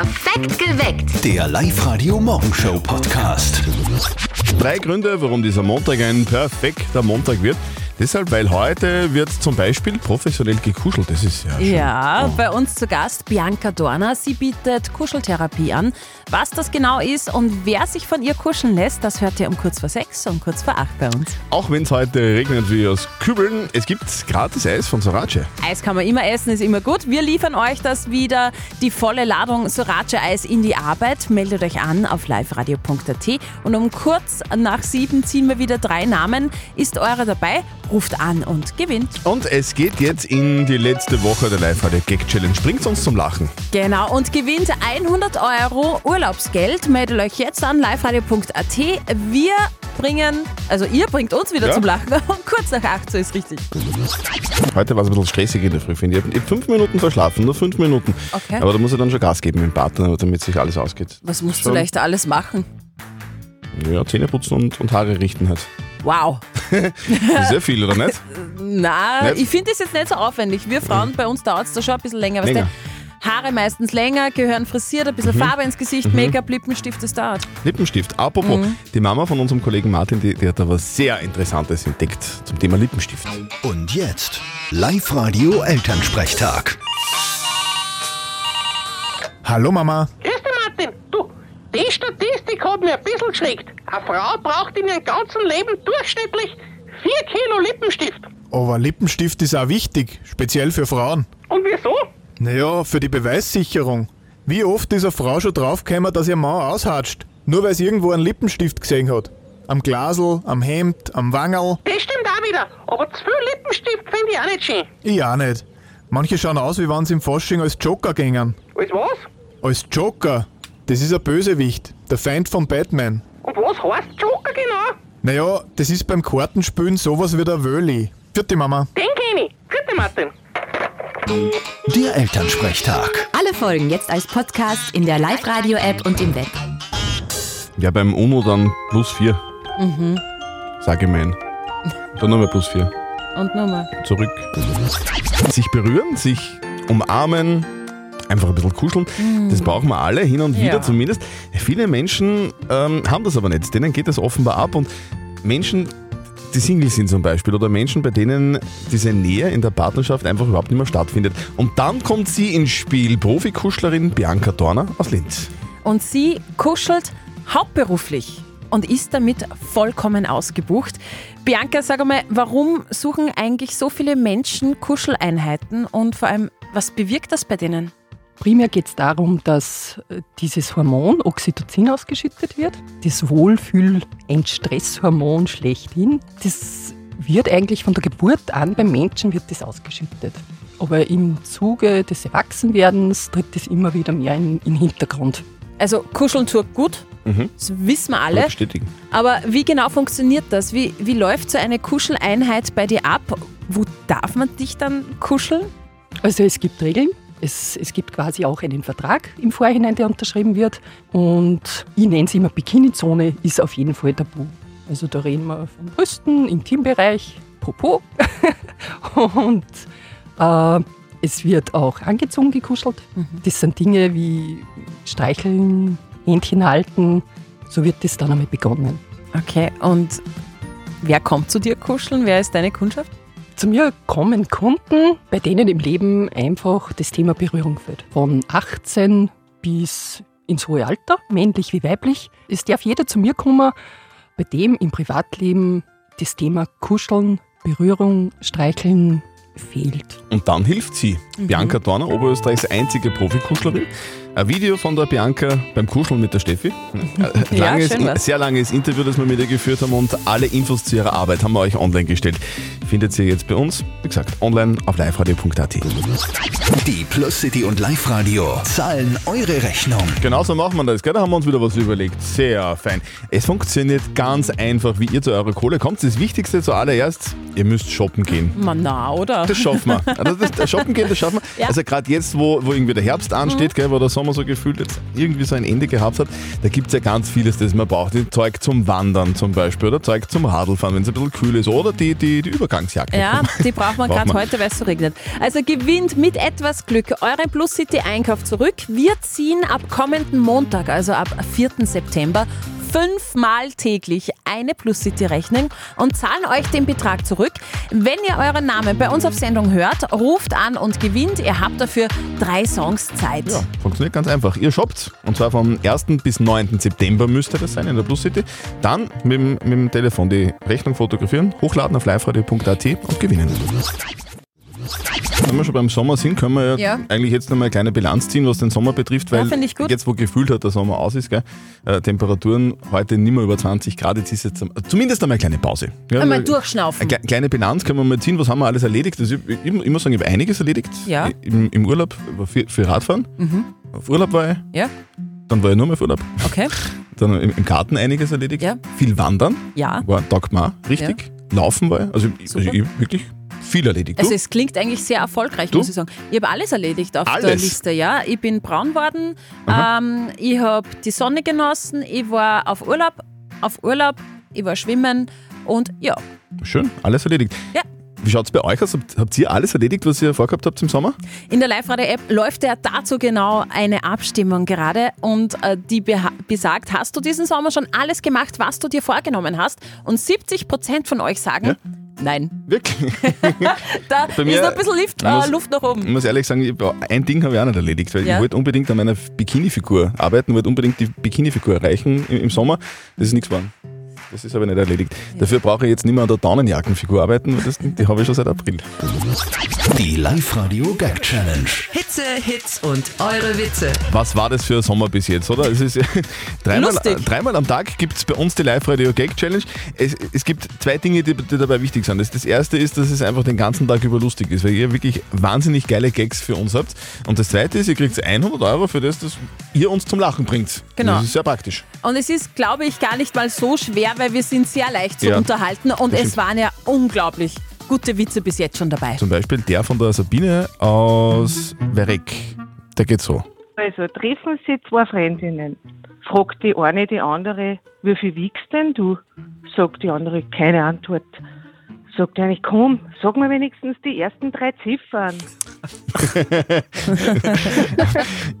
Perfekt geweckt. Der Live-Radio-Morgenshow-Podcast. Drei Gründe, warum dieser Montag ein perfekter Montag wird. Deshalb, weil heute wird zum Beispiel professionell gekuschelt. Das ist ja schön. Ja, bei uns zu Gast Bianca Dorner. Sie bietet Kuscheltherapie an. Was das genau ist und wer sich von ihr kuscheln lässt, das hört ihr um kurz vor sechs und kurz vor acht bei uns. Auch wenn es heute regnet wie aus Kübeln, es gibt gratis Eis von Sorace. Eis kann man immer essen, ist immer gut. Wir liefern euch das wieder, die volle Ladung Sorace-Eis in die Arbeit. Meldet euch an auf liveradio.at und um kurz nach sieben ziehen wir wieder drei Namen. Ist eure dabei? Ruft an und gewinnt. Und es geht jetzt in die letzte Woche der Live-Radio-Gag-Challenge. Bringt uns zum Lachen. Genau, und gewinnt 100 Euro Urlaubsgeld. Meldet euch jetzt an liveradio.at. Wir bringen, also ihr bringt uns wieder Ja. zum Lachen. Und kurz nach acht, so ist richtig. Heute war es ein bisschen stressig in der Früh, finde ich. Ich habe fünf Minuten verschlafen, nur fünf Minuten. Okay. Aber da muss er dann schon Gas geben mit dem Partner, damit sich alles ausgeht. Was musst Schon. du leicht alles machen? Ja, Zähne putzen und, und Haare richten halt. Wow. Sehr viel, oder nicht? Na, Nicht? ich finde das jetzt nicht so aufwendig. Wir Frauen, bei uns dauert es da schon ein bisschen länger. Länger. du, Haare meistens länger, Gehören frisiert, ein bisschen Farbe ins Gesicht, Make-up, Lippenstift, das dauert. Lippenstift. Apropos, die Mama von unserem Kollegen Martin, die, die hat da was sehr Interessantes entdeckt zum Thema Lippenstift. Und jetzt Live-Radio-Elternsprechtag. Hallo Mama. Grüß dich, Martin. Du, die Statistik hat mir ein bisschen geschreckt. Eine Frau braucht in ihrem ganzen Leben durchschnittlich 4 Kilo Lippenstift. Aber Lippenstift ist auch wichtig, speziell für Frauen. Und wieso? Naja, für die Beweissicherung. Wie oft ist eine Frau schon draufgekommen, dass ihr Mann aushatscht, nur weil sie irgendwo einen Lippenstift gesehen hat? Am Glasel, am Hemd, am Wangerl? Das stimmt auch wieder. Aber zu viel Lippenstift finde ich auch nicht schön. Ich auch nicht. Manche schauen aus, wie wenn sie im Fasching als Joker gängen. Als was? Als Joker? Das ist ein Bösewicht, der Feind von Batman. Und was heißt Joker genau? Naja, das ist beim Kartenspielen sowas wie der Wöli. Vierte Mama. Den kenne ich. Dich, Martin. Der Elternsprechtag. Alle Folgen jetzt als Podcast in der Live-Radio-App und im Web. Ja, beim UNO dann plus vier. Sag ich mein. Dann nochmal plus vier. Und nochmal. Zurück. Sich berühren, sich umarmen, einfach ein bisschen kuscheln. Das brauchen wir alle, hin und wieder Ja. zumindest. Viele Menschen ähm, haben das aber nicht. Denen geht das offenbar ab. Und Menschen, die Single sind zum Beispiel, oder Menschen, bei denen diese Nähe in der Partnerschaft einfach überhaupt nicht mehr stattfindet. Und dann kommt sie ins Spiel, Profikuschlerin Bianca Dorner aus Linz. Und sie kuschelt hauptberuflich und ist damit vollkommen ausgebucht. Bianca, sag einmal, warum suchen eigentlich so viele Menschen Kuscheleinheiten und vor allem, was bewirkt das bei denen? Primär geht es darum, dass äh, dieses Hormon Oxytocin ausgeschüttet wird. Das Wohlfühl-Entstresshormon schlechthin. Das wird eigentlich von der Geburt an beim Menschen wird das ausgeschüttet. Aber im Zuge des Erwachsenwerdens tritt es immer wieder mehr in, in den Hintergrund. Also kuscheln tut gut, das wissen wir alle. bestätigen. Aber wie genau funktioniert das? Wie, wie läuft so eine Kuscheleinheit bei dir ab? Wo darf man dich dann kuscheln? Also es gibt Regeln. Es, es gibt quasi auch einen Vertrag im Vorhinein, der unterschrieben wird. Und ich nenne es immer Bikini-Zone, ist auf jeden Fall tabu. Also da reden wir von Brüsten, Intimbereich, Popo. Und äh, es wird auch angezogen gekuschelt. Das sind Dinge wie Streicheln, Händchen halten. So wird das dann einmal begonnen. Okay, und wer kommt zu dir kuscheln? Wer ist deine Kundschaft? Zu mir kommen Kunden, bei denen im Leben einfach das Thema Berührung fällt. Von 18 bis ins hohe Alter, männlich wie weiblich. Es darf jeder zu mir kommen, bei dem im Privatleben das Thema Kuscheln, Berührung, Streicheln fehlt. Und dann hilft sie. Bianca Dorner, Oberösterreichs einzige Profikuschlerin. Ein Video von der Bianca beim Kuscheln mit der Steffi. Äh, Ja, langes, war's. sehr langes Interview, das wir mit ihr geführt haben und alle Infos zu ihrer Arbeit haben wir euch online gestellt. Findet ihr jetzt bei uns, wie gesagt, online auf liveradio.at. Die Plus City und Live-Radio zahlen eure Rechnung. Genauso machen wir das, gell? Da haben wir uns wieder was überlegt. Sehr fein. Es funktioniert ganz einfach, wie ihr zu eurer Kohle kommt. Das Wichtigste zuallererst, ihr müsst shoppen gehen. Man, na, oder? Das schaffen wir. Also das, das Shoppen gehen, das schaffen wir. Ja. Also gerade jetzt, wo, wo irgendwie der Herbst ansteht, gell, wo der Sommer Sommer so gefühlt jetzt irgendwie so ein Ende gehabt hat, da gibt es ja ganz vieles, das man braucht. Die Zeug zum Wandern zum Beispiel oder Zeug zum Radlfahren, wenn es ein bisschen kühl ist oder die, die, die Übergangsjacke. Ja, die braucht man gerade heute, weil es so regnet. Also gewinnt mit etwas Glück euren Plus City Einkauf zurück. Wir ziehen ab kommenden Montag, also ab 4. September, fünfmal täglich eine Plus City Rechnung und zahlen euch den Betrag zurück. Wenn ihr euren Namen bei uns auf Sendung hört, ruft an und gewinnt. Ihr habt dafür drei Songs Zeit. Ja, funktioniert ganz einfach. Ihr shoppt und zwar vom 1. bis 9. September müsste das sein in der Plus City. Dann mit, mit dem Telefon die Rechnung fotografieren, hochladen auf liveradio.at und gewinnen. Wenn wir schon beim Sommer sind, können wir ja, Ja. eigentlich jetzt nochmal eine kleine Bilanz ziehen, was den Sommer betrifft, Ja, weil gut. jetzt, wo gefühlt hat, der Sommer aus ist, gell, äh, Temperaturen heute nicht mehr über 20 Grad, jetzt ist jetzt zumindest einmal eine kleine Pause. Ja, Einmal durchschnaufen. eine kle- kleine Bilanz können wir mal ziehen, was haben wir alles erledigt? Also ich, ich, ich muss sagen, ich habe einiges erledigt. Ja. Mhm. Im, Im Urlaub war viel, viel Radfahren. Auf Urlaub war ich, Ja, dann war ich nur mehr auf Urlaub. okay. Dann im, im Garten einiges erledigt. Ja. Viel Wandern, Ja. war taugt mir richtig. Laufen war also, ich- also ich wirklich viel erledigt. Du? Also es klingt eigentlich sehr erfolgreich, Du? muss ich sagen. Ich habe alles erledigt auf der Alles? Liste, ja. Ich bin braun worden, ähm, ich habe die Sonne genossen, ich war auf Urlaub, auf Urlaub, ich war schwimmen und ja, Schön, alles erledigt. Ja. Wie schaut es bei euch aus? Habt, ihr alles erledigt, was ihr vorgehabt habt im Sommer? In der Live-Radio-App läuft ja dazu genau eine Abstimmung gerade und äh, die besagt, hast du diesen Sommer schon alles gemacht, was du dir vorgenommen hast? Und 70 Prozent von euch sagen, Ja. nein. Wirklich? Da Bei mir- ist noch ein bisschen Lift, Ich muss- äh, Luft nach oben. Ich muss ehrlich sagen, ein Ding habe ich auch nicht erledigt, weil Ja. ich wollte unbedingt an meiner Bikini-Figur arbeiten, wollte unbedingt die Bikini-Figur erreichen im, im Sommer. Das ist nichts geworden. Das ist aber nicht erledigt. Dafür brauche ich jetzt nicht mehr an der Daunenjackenfigur arbeiten, weil das, die habe ich schon seit April. Die Live-Radio Gag Challenge. Hitze, Hits und eure Witze. Was war das für ein Sommer bis jetzt, oder? Es ist dreimal, dreimal am Tag gibt es bei uns die Live-Radio Gag Challenge. Es, es gibt zwei Dinge, die, die dabei wichtig sind. Das, das erste ist, dass es einfach den ganzen Tag über lustig ist, weil ihr wirklich wahnsinnig geile Gags für uns habt. Und das zweite ist, ihr kriegt 100 Euro für das, dass ihr uns zum Lachen bringt. Genau. Das ist sehr praktisch. Und es ist, glaube ich, gar nicht mal so schwer, weil wir sind sehr leicht zu Ja, unterhalten und das es stimmt. waren ja unglaublich gute Witze bis jetzt schon dabei. Zum Beispiel der von der Sabine aus Werek. Der geht so. Also treffen sie zwei Freundinnen. Fragt die eine die andere, wie viel wiegst denn du? Sagt die andere, keine Antwort. Sagt die eine, komm, sag mir wenigstens die ersten drei Ziffern.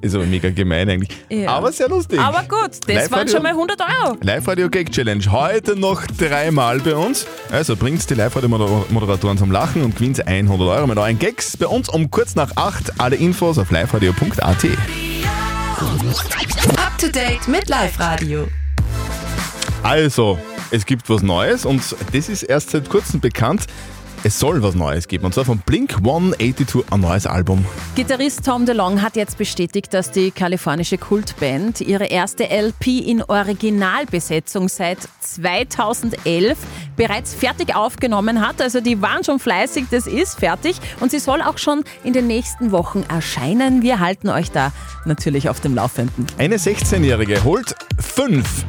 Ist aber mega gemein eigentlich. Ja. Aber sehr lustig. Aber gut, das waren Live-Radio- schon mal 100 Euro. Live-Radio Gag Challenge. Heute noch dreimal bei uns. Also bringt die Live-Radio-Moderatoren zum Lachen und gewinnt 100 Euro mit euren Gags. Bei uns um kurz nach 8. Alle Infos auf liveradio.at. Up to date mit Live Radio. Also, es gibt was Neues und das ist erst seit kurzem bekannt. Es soll was Neues geben und zwar von Blink 182 ein neues Album. Gitarrist Tom DeLong hat jetzt bestätigt, dass die kalifornische Kultband ihre erste LP in Originalbesetzung seit 2011 bereits fertig aufgenommen hat. Also die waren schon fleißig, das ist fertig und sie soll auch schon in den nächsten Wochen erscheinen. Wir halten euch da natürlich auf dem Laufenden. Eine 16-Jährige holt fünf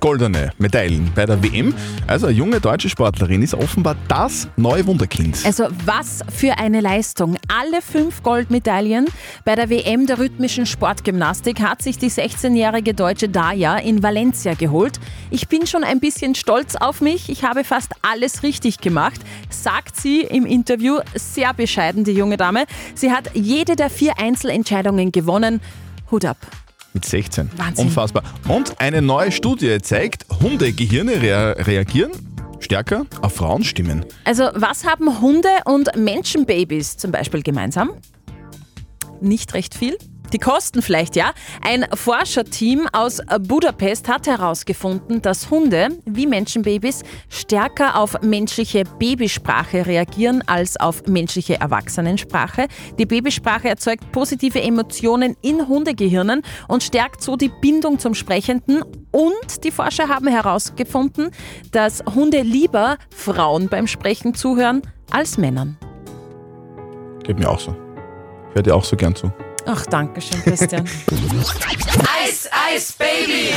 goldene Medaillen bei der WM. Also eine junge deutsche Sportlerin ist offenbar das neue Wunderkind. Also was für eine Leistung. Alle fünf Goldmedaillen bei der WM der rhythmischen Sportgymnastik hat sich die 16-jährige deutsche Daya in Valencia geholt. Ich bin schon ein bisschen stolz auf mich. Ich habe fast alles richtig gemacht, sagt sie im Interview. Sehr bescheiden, die junge Dame. Sie hat jede der vier Einzelentscheidungen gewonnen. Hut ab. Mit 16. Wahnsinn. Unfassbar. Und eine neue Studie zeigt, Hundegehirne rea reagieren stärker auf Frauenstimmen. Also was haben Hunde und Menschenbabys zum Beispiel gemeinsam? Nicht recht viel. Die Kosten vielleicht, ja. Ein Forscherteam aus Budapest hat herausgefunden, dass Hunde wie Menschenbabys stärker auf menschliche Babysprache reagieren als auf menschliche Erwachsenensprache. Die Babysprache erzeugt positive Emotionen in Hundegehirnen und stärkt so die Bindung zum Sprechenden. Und die Forscher haben herausgefunden, dass Hunde lieber Frauen beim Sprechen zuhören als Männern. Geht mir auch so. Hört ihr auch so gern zu. Ach, danke schön, Christian. Eis, Eis, Baby.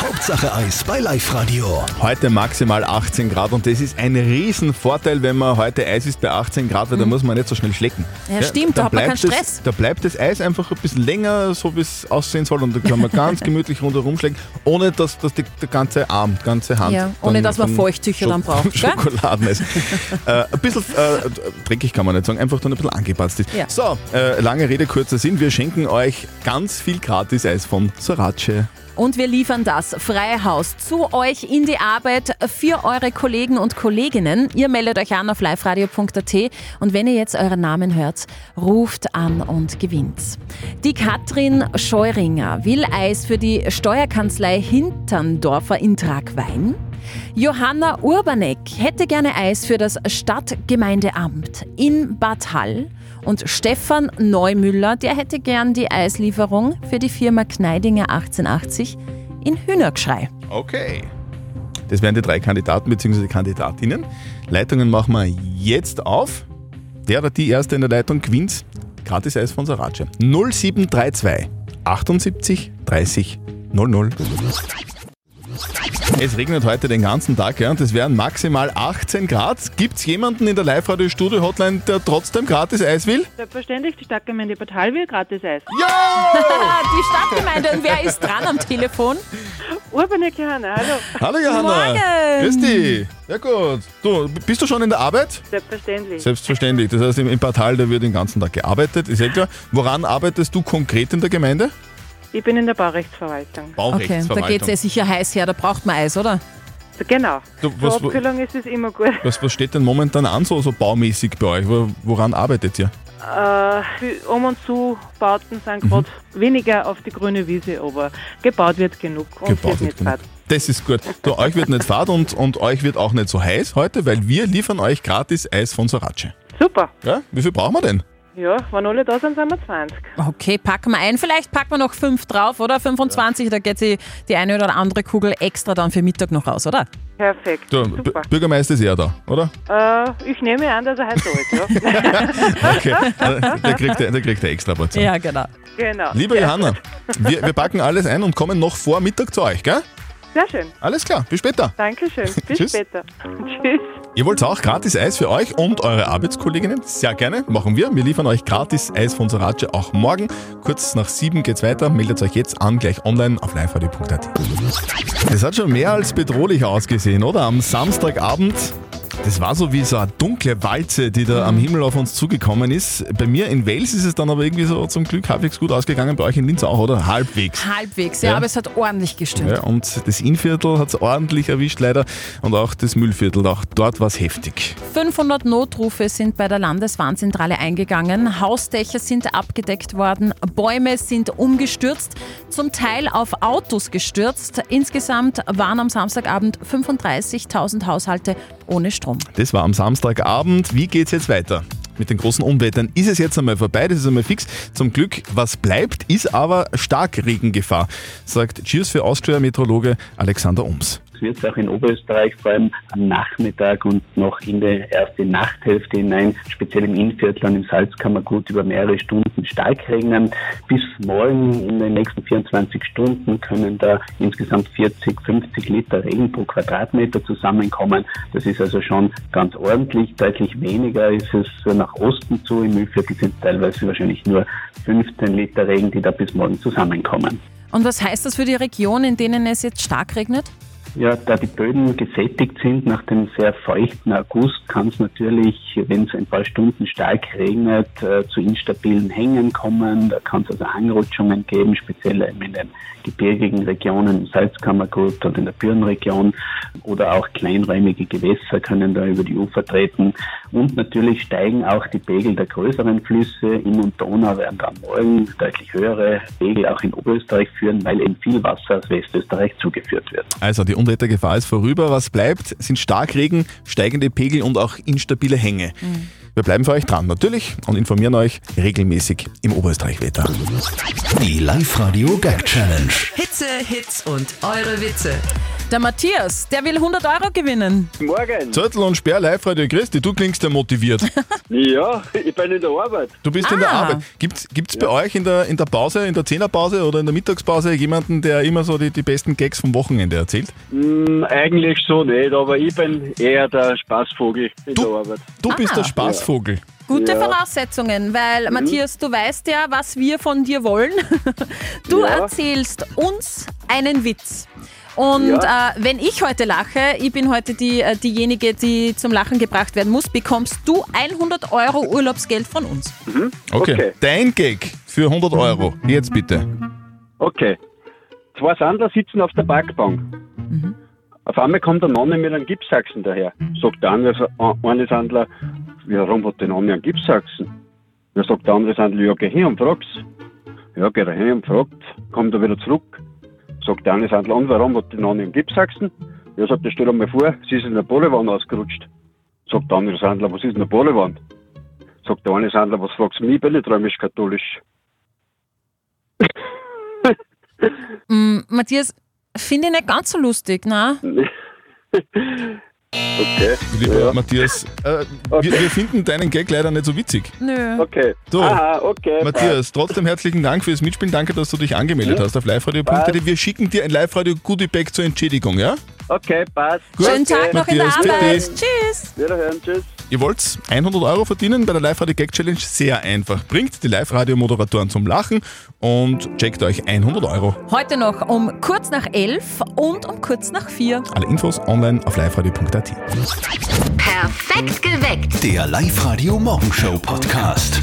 Hauptsache Eis bei Live Radio. Heute maximal 18 Grad und das ist ein Riesenvorteil, wenn man heute Eis ist bei 18 Grad, weil da muss man nicht so schnell schlecken. Mhm. Ja, stimmt, da hat man bleibt keinen das- Stress. Da bleibt das Eis einfach ein bisschen länger, so wie es aussehen soll und da kann man ganz gemütlich rundherum schlecken, ohne dass, dass die, der ganze Arm, die ganze Hand. Ja, ohne dass man Feuchttücher dann braucht, gell? Schokoladeneis. äh, ein bisschen äh, dreckig kann man nicht sagen, einfach dann ein bisschen angepasst ist. Ja. So, äh, lange Rede, kurzer Sinn. Wir schenken euch ganz viel Gratis-Eis von Sorace. Und wir liefern das freie Haus zu euch in die Arbeit für eure Kollegen und Kolleginnen. Ihr meldet euch an auf liveradio.at und wenn ihr jetzt euren Namen hört, ruft an und gewinnt. Die Katrin Scheuringer will Eis für die Steuerkanzlei Hinterndorfer in Tragwein. Johanna Urbanek hätte gerne Eis für das Stadtgemeindeamt in Bad Hall. Und Stefan Neumüller, der hätte gern die Eislieferung für die Firma Kneidinger 1880 in Hühnergschrei. Okay. Das wären die drei Kandidaten bzw. Kandidatinnen. Leitungen machen wir jetzt auf. Der oder die erste in der Leitung gewinnt gratis Eis von Sorace. 0732 78 30 00. Es regnet heute den ganzen Tag ja, und es wären maximal 18 Grad. Gibt es jemanden in der Live-Radio-Studio-Hotline, der trotzdem gratis Eis will? Selbstverständlich, die Stadtgemeinde Bad Hall will gratis Eis. Ja! die Stadtgemeinde. Und wer ist dran am Telefon? Urbanek Johanna, hallo. Hallo Johanna. Morgen. Grüß dich. Ja gut. Du, bist du schon in der Arbeit? Selbstverständlich. Selbstverständlich. Das heißt, im, im Portal, da wird den ganzen Tag gearbeitet, ist ja klar. Woran arbeitest du konkret in der Gemeinde? Ich bin in der Baurechtsverwaltung. Okay, da geht es ja sicher heiß her, da braucht man Eis, oder? Genau. Du, Zur was, Abkühlung ist es immer gut. was, was steht denn momentan an, so, so baumäßig bei euch? Wo- Woran arbeitet ihr? Äh, die um und zu Bauten sind Mhm. gerade weniger auf die grüne Wiese, aber gebaut wird genug und Gebaut wird wird nicht genug. fad. Das ist gut. Du, euch wird nicht fad und, und euch wird auch nicht so heiß heute, weil wir liefern euch gratis Eis von Sorace. Super. Ja? Wie viel brauchen wir denn? Ja, wenn alle da sind, sind wir 20. Okay, packen wir ein. Vielleicht packen wir noch fünf drauf, oder? 25, da geht die, die eine oder andere Kugel extra dann für Mittag noch raus, oder? Perfekt. Du, B Super. Bürgermeister ist er da, oder? Äh, ich nehme an, dass er heute da ist, ja. Okay, der, der, kriegt, der kriegt eine extra Portion. Ja, genau. genau. Liebe Johanna, wir, wir packen alles ein und kommen noch vor Mittag zu euch, gell? Sehr schön. Alles klar, bis später. Dankeschön. Bis Tschüss. später. Tschüss. Ihr wollt auch gratis Eis für euch und eure Arbeitskolleginnen? Sehr gerne, machen wir. Wir liefern euch gratis Eis von Sorace auch morgen. Kurz nach sieben geht's weiter. Meldet euch jetzt an, gleich online auf liveradio.at. Das hat schon mehr als bedrohlich ausgesehen, oder? Am Samstagabend. Das war so wie so eine dunkle Walze, die da am Himmel auf uns zugekommen ist. Bei mir in Wales ist es dann aber irgendwie so zum Glück halbwegs gut ausgegangen. Bei euch in Linz auch, oder? Halbwegs. Halbwegs, ja, Ja. aber es hat ordentlich gestimmt. Ja, und das Innviertel hat es ordentlich erwischt leider und auch das Müllviertel, auch dort war es heftig. 500 Notrufe sind bei der Landeswarnzentrale eingegangen, Hausdächer sind abgedeckt worden, Bäume sind umgestürzt, zum Teil auf Autos gestürzt. Insgesamt waren am Samstagabend 35.000 Haushalte ohne Strom. Das war am Samstagabend. Wie geht's jetzt weiter? Mit den großen Unwettern ist es jetzt einmal vorbei, das ist einmal fix. Zum Glück, was bleibt, ist aber Starkregengefahr, sagt Cheers für Austria Meteorologe Alexander Ums. Es wird auch in Oberösterreich vor allem am Nachmittag und noch in die erste Nachthälfte hinein, speziell im Innviertel und im Salzkammergut über mehrere Stunden stark regnen. Bis morgen in den nächsten 24 Stunden können da insgesamt 40, 50 Liter Regen pro Quadratmeter zusammenkommen. Das ist also schon ganz ordentlich. Deutlich weniger ist es nach Osten zu. Im Mühlviertel sind teilweise wahrscheinlich nur 15 Liter Regen, die da bis morgen zusammenkommen. Und was heißt das für die Region, in denen es jetzt stark regnet? Ja, da die Böden gesättigt sind nach dem sehr feuchten August, kann es natürlich, wenn es ein paar Stunden stark regnet, äh, zu instabilen Hängen kommen. Da kann es also Anrutschungen geben, speziell in den gebirgigen Regionen, im Salzkammergut und in der Bürenregion. Oder auch kleinräumige Gewässer können da über die Ufer treten. Und natürlich steigen auch die Pegel der größeren Flüsse. Inn und Donau werden dann morgen deutlich höhere Pegel auch in Oberösterreich führen, weil eben viel Wasser aus Westösterreich zugeführt wird. Also die Unwettergefahr ist vorüber. Was bleibt, sind Starkregen, steigende Pegel und auch instabile Hänge. Wir bleiben für euch dran, natürlich, und informieren euch regelmäßig im Oberösterreich-Wetter. Die Live-Radio Gag Challenge. Hitze, Hits und eure Witze. Der Matthias, der will 100 Euro gewinnen. Morgen. Zettel und Sperr, Live-Radio Christi, du klingst ja motiviert. Ja, ich bin in der Arbeit. Du bist in der Ah. Arbeit. Gibt's, gibt's bei euch in der, in der Pause, in der Zehnerpause oder in der Mittagspause jemanden, der immer so die, die besten Gags vom Wochenende erzählt? Hm, eigentlich so nicht, aber ich bin eher der Spaßvogel in der Arbeit. Du bist Ah. der Spaßvogel. Gute Ja. Voraussetzungen, weil Matthias, du weißt ja, was wir von dir wollen. Du Ja. erzählst uns einen Witz. Und Ja. äh, wenn ich heute lache, ich bin heute die, äh, diejenige, die zum Lachen gebracht werden muss, bekommst du 100 Euro Urlaubsgeld von uns. Okay. Okay. Dein Gag für 100 Euro. Jetzt bitte. Okay. Zwei Sandler sitzen auf der Parkbank. Auf einmal kommt der Nonne mit einem Gipsachsen daher. Sagt der eine, eine Sandler, warum hat der Nonne einen Gipsachsen? Ja, sagt der andere Sandler, ja, geh hin und frag's. Ja, geht er hin und fragt, kommt er wieder zurück. Sagt der eine Sandler, und warum hat die Nonne einen Gipsachsen? Ja, sagt er, stell dir mal vor, sie ist in der Bollewand ausgerutscht. Sagt der andere Sandler, was ist in der Bollewand? Sagt der eine Sandler, was fragst du mich, ich bin nicht römisch-katholisch. Mm, Matthias, finde ich nicht ganz so lustig, ne? Okay. Lieber Ja. Matthias, äh, wir, wir finden deinen Gag leider nicht so witzig. Nö. Okay. So. Aha, okay. Matthias, trotzdem herzlichen Dank fürs Mitspielen. Danke, dass du dich angemeldet Ja. hast auf liveradio.de. Wir schicken dir ein Live-Radio-Goodie-Bag zur Entschädigung, ja? Okay, passt. Gut. Schönen Tag noch in der Matthias, Arbeit. Tschüss. Wiederhören, tschüss. Ihr wollt 100 Euro verdienen bei der Live-Radio-Gag-Challenge? Sehr einfach. Bringt die Live-Radio-Moderatoren zum Lachen und checkt euch 100 Euro. Heute noch um kurz nach elf und um kurz nach vier. Alle Infos online auf liveradio.at. Perfekt geweckt. Der Live-Radio Morgenshow Podcast.